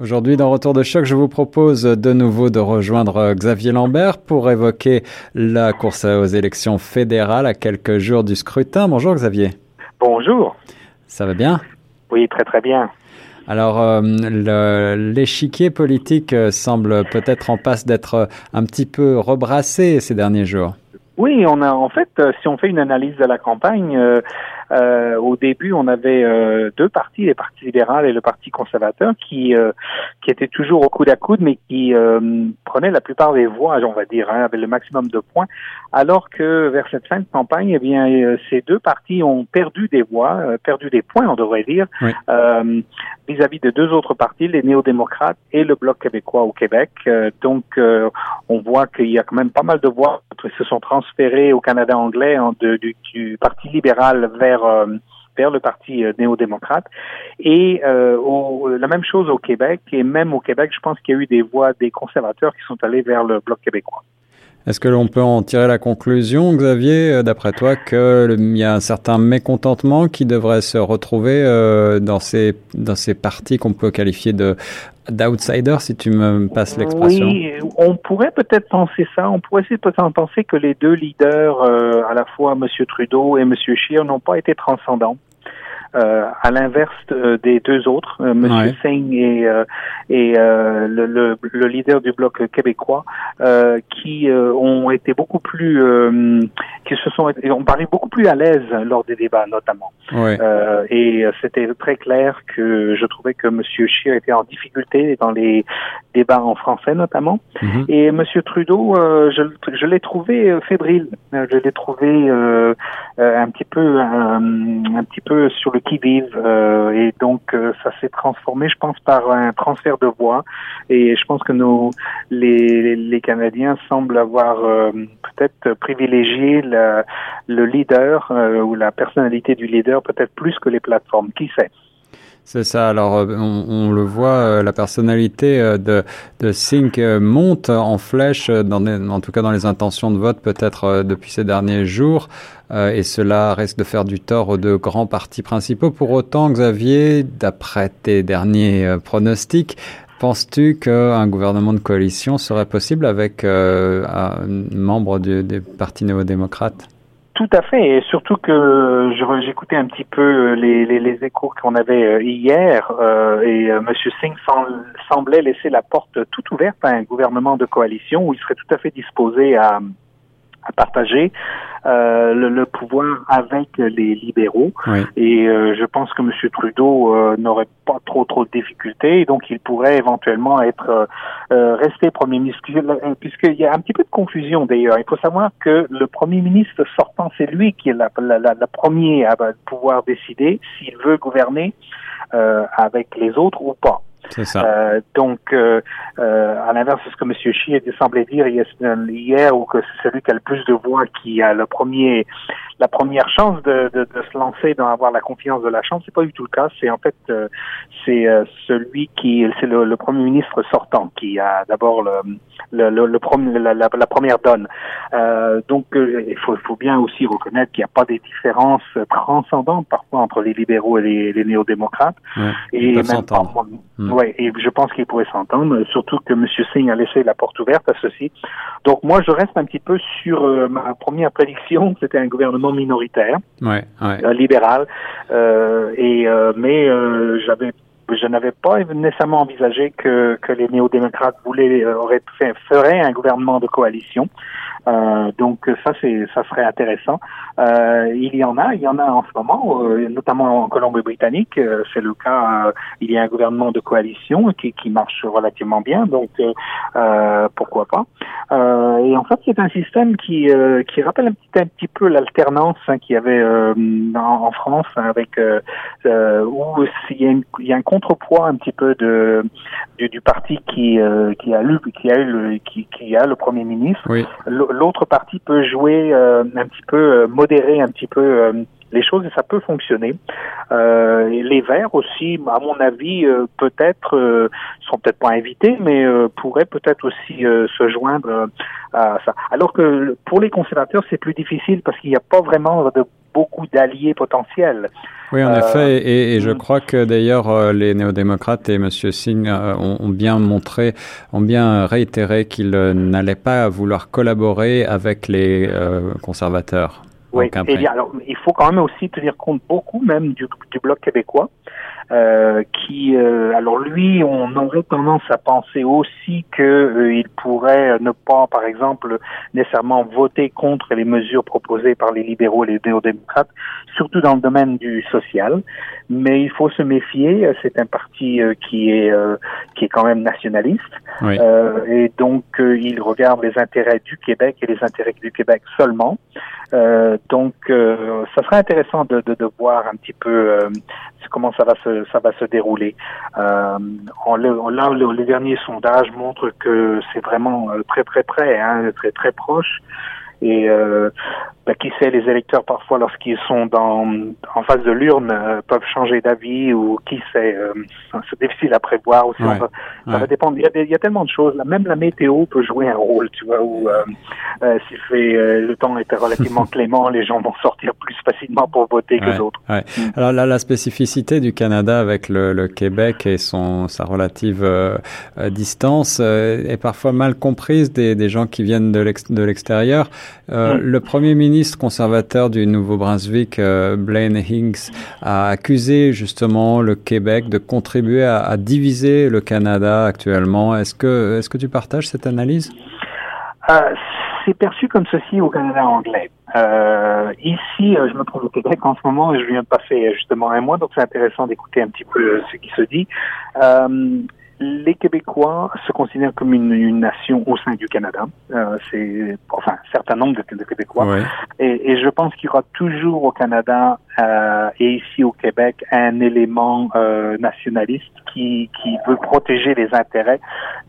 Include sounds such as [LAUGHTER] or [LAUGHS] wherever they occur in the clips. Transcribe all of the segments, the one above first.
Aujourd'hui, dans Retour de choc, je vous propose de nouveau de rejoindre Xavier Lambert pour évoquer la course aux élections fédérales à quelques jours du scrutin. Bonjour Xavier. Bonjour. Ça va bien? Oui, très très bien. Alors, euh, l'échiquier politique semble peut-être en passe d'être un petit peu rebrassé ces derniers jours. Oui, on a en fait, euh, si on fait une analyse de la campagne, euh, au début, on avait euh, deux partis, le Parti libéral et le Parti conservateur, qui euh, qui étaient toujours au coude à coude, mais qui prenaient la plupart des voix, on va dire, hein, avec le maximum de points. Alors que vers cette fin de campagne, eh bien, ces deux partis ont perdu des voix, perdu des points, on devrait dire, vis-à-vis de deux autres partis, les néo-démocrates et le Bloc québécois au Québec. donc, on voit qu'il y a quand même pas mal de voix se sont transférées au Canada anglais du, du Parti libéral vers euh, vers le Parti euh, néo-démocrate. Et euh, la même chose au Québec, et même au Québec, je pense qu'il y a eu des voix des conservateurs qui sont allés vers le Bloc québécois. Est-ce que l'on peut en tirer la conclusion, Xavier, d'après toi, qu'il y a un certain mécontentement qui devrait se retrouver dans, ces, dans ces partis qu'on peut qualifier de d'outsider, si tu me passes l'expression? Oui, on pourrait peut-être penser ça. On pourrait peut-être penser que les deux leaders, euh, à la fois M. Trudeau et M. Scheer, n'ont pas été transcendants. Euh, à l'inverse euh, des deux autres, euh, M. Singh et, euh, et le, le, le, leader du bloc québécois, qui ont été beaucoup plus, qui se sont, ont paru beaucoup plus à l'aise lors des débats notamment. et c'était très clair que je trouvais que M. Scheer était en difficulté dans les débats en français notamment. Mhm. Et M. Trudeau, je, je l'ai trouvé fébrile. Je l'ai trouvé un petit peu, un petit peu sur le qui vivent euh, et donc euh, ça s'est transformé, je pense, par un transfert de voix et je pense que nos les, les Canadiens semblent avoir euh, peut-être privilégié le leader ou la personnalité du leader peut-être plus que les plateformes. Qui sait? C'est ça. Alors, on, on, le voit, la personnalité de, de Sink monte en flèche, dans en tout cas dans les intentions de vote, peut-être depuis ces derniers jours. Euh, et cela risque de faire du tort aux deux grands partis principaux. Pour autant, Xavier, d'après tes derniers euh, pronostics, Penses-tu qu'un gouvernement de coalition serait possible avec euh, un membre du, des partis néo-démocrates? Tout à fait, et surtout que j'écoutais un petit peu les, les, les échos qu'on avait hier, euh, et M. Singh semblait laisser la porte toute ouverte à un gouvernement de coalition où il serait tout à fait disposé à, à partager euh, le, pouvoir avec les libéraux. Et euh, je pense que M. Trudeau euh, n'aurait pas trop trop de difficultés, donc il pourrait éventuellement être resté premier ministre, puisqu'il y a un petit peu de confusion d'ailleurs. Il faut savoir que le premier ministre sortant, c'est lui qui est la, la, la, premier à pouvoir décider s'il veut gouverner avec les autres ou pas. Ça. Euh, donc, euh, euh, à l'inverse de ce que M. Xi semblait dire hier, ou que c'est celui qui a le plus de voix qui a le premier, la première chance de, de, de se lancer dans avoir la confiance de la Chambre, c'est pas du tout le cas. C'est en fait euh, c'est euh, celui qui, c'est le, le, premier ministre sortant qui a d'abord le, le, le, le la, la, première donne. donc, il faut, faut, bien aussi reconnaître qu'il n'y a pas des différences transcendantes parfois entre les libéraux et les, les néo-démocrates. et même Ouais, et je pense qu'il pourrait s'entendre, surtout que M. Singh a laissé la porte ouverte à ceci. Donc moi, je reste un petit peu sur euh, ma première prédiction, [LAUGHS] c'était un gouvernement minoritaire, ouais, ouais. Euh, libéral, euh, et euh, mais j'avais je n'avais pas nécessairement envisagé que, que les néo-démocrates voulaient auraient fait, feraient un gouvernement de coalition. Euh, donc ça c'est ça serait intéressant. Euh, il y en a, il y en a en ce moment, euh, notamment en Colombie-Britannique, euh, c'est le cas. il y a un gouvernement de coalition qui, qui marche relativement bien, donc pourquoi pas. et en fait c'est un système qui qui rappelle un petit un petit peu l'alternance hein, qu'il y avait en, France avec où il y, a il y a un contrepoids un petit peu de du, du parti qui qui a lu qui a eu le, qui, qui a le premier ministre. Oui l'autre partie peut jouer euh, un petit peu, euh, modérer un petit peu euh, les choses et ça peut fonctionner. Euh, les Verts aussi, à mon avis, peut-être euh, sont peut-être pas invités, mais pourraient peut-être aussi se joindre à ça. Alors que pour les conservateurs, c'est plus difficile parce qu'il n'y a pas vraiment de beaucoup d'alliés potentiels. Oui, en effet, et, je mm. crois que d'ailleurs les néo-démocrates et M. Singh ont, bien montré, ont bien réitéré qu'ils n'allaient pas vouloir collaborer avec les conservateurs. Oui, et alors, il faut quand même aussi tenir compte beaucoup même du, du bloc québécois. Euh, qui, euh, alors lui, on aurait tendance à penser aussi qu'il euh, pourrait ne pas, par exemple, nécessairement voter contre les mesures proposées par les libéraux et les néo-démocrates, surtout dans le domaine du social. Mais il faut se méfier. C'est un parti qui est qui est quand même nationaliste, et donc il regarde les intérêts du Québec et les intérêts du Québec seulement. donc, ça serait intéressant de, de, de, voir un petit peu comment ça va se ça va se dérouler. Euh, on, là, les derniers sondages montrent que c'est vraiment euh, très très près, hein, très très proche. Et euh, ben, qui sait, les électeurs parfois, lorsqu'ils sont dans, en face de l'urne, euh, peuvent changer d'avis ou qui sait, euh, c'est difficile à prévoir. Aussi, ça va dépendre. Il y, a, il y, a, tellement de choses. Là. Même la météo peut jouer un rôle, tu vois, où euh, euh s'il fait le temps était relativement [LAUGHS] clément, les gens vont sortir plus facilement pour voter que d'autres. Mm. Alors là, la spécificité du Canada avec le, le Québec et son sa relative distance est parfois mal comprise des, des gens qui viennent de l'extérieur. Euh, mm. Le premier ministre conservateur du Nouveau-Brunswick, euh, Blaine Hinks, a accusé justement le Québec de contribuer à, à diviser le Canada actuellement. Est-ce que, est-ce que tu partages cette analyse? Euh, C'est perçu comme ceci au Canada anglais. Ici, je me trouve au Québec en ce moment et je viens de passer justement un mois, donc c'est intéressant d'écouter un petit peu ce qui se dit. Les Québécois se considèrent comme une, une nation au sein du Canada. Euh, c'est enfin un certain nombre de, de Québécois. Et, et, je pense qu'il y aura toujours au Canada euh, et ici au Québec un élément euh, nationaliste qui, qui veut protéger les intérêts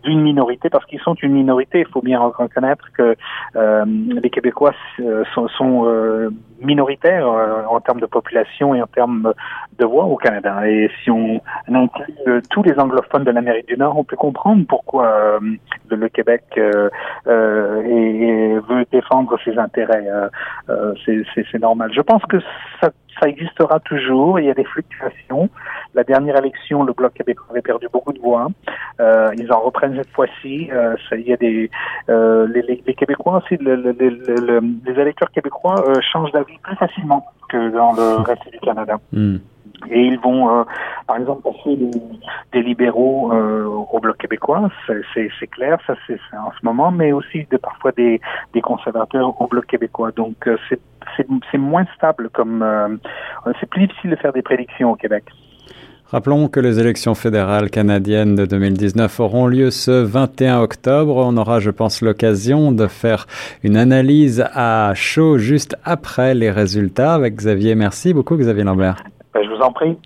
d'une minorité parce qu'ils sont une minorité. Il faut bien reconnaître que euh, les Québécois euh, sont, sont euh, minoritaires en termes de population et en termes de voix au Canada. Et si on inclut tous les anglophones de l'Amérique du Nord, on peut comprendre pourquoi le Québec veut défendre ses intérêts. C'est normal. Je pense que ça ça existera toujours. Il y a des fluctuations. La dernière élection, le Bloc québécois avait perdu beaucoup de voix. Euh, ils en reprennent cette fois-ci. Euh, il y a des euh, les, les, Québécois aussi, le, le, le, les électeurs québécois changent d'avis plus facilement que dans le reste du Canada. Hmm. Et ils vont, euh, par exemple, passer des, libéraux euh, au bloc québécois, c'est clair, ça c'est en ce moment, mais aussi de, parfois des, des conservateurs au bloc québécois. Donc euh, c'est moins stable, comme c'est plus difficile de faire des prédictions au Québec. Rappelons que les élections fédérales canadiennes de 2019 auront lieu ce 21 octobre. On aura, je pense, l'occasion de faire une analyse à chaud juste après les résultats avec Xavier. Merci beaucoup, Xavier Lambert. Ben, je vous en prie.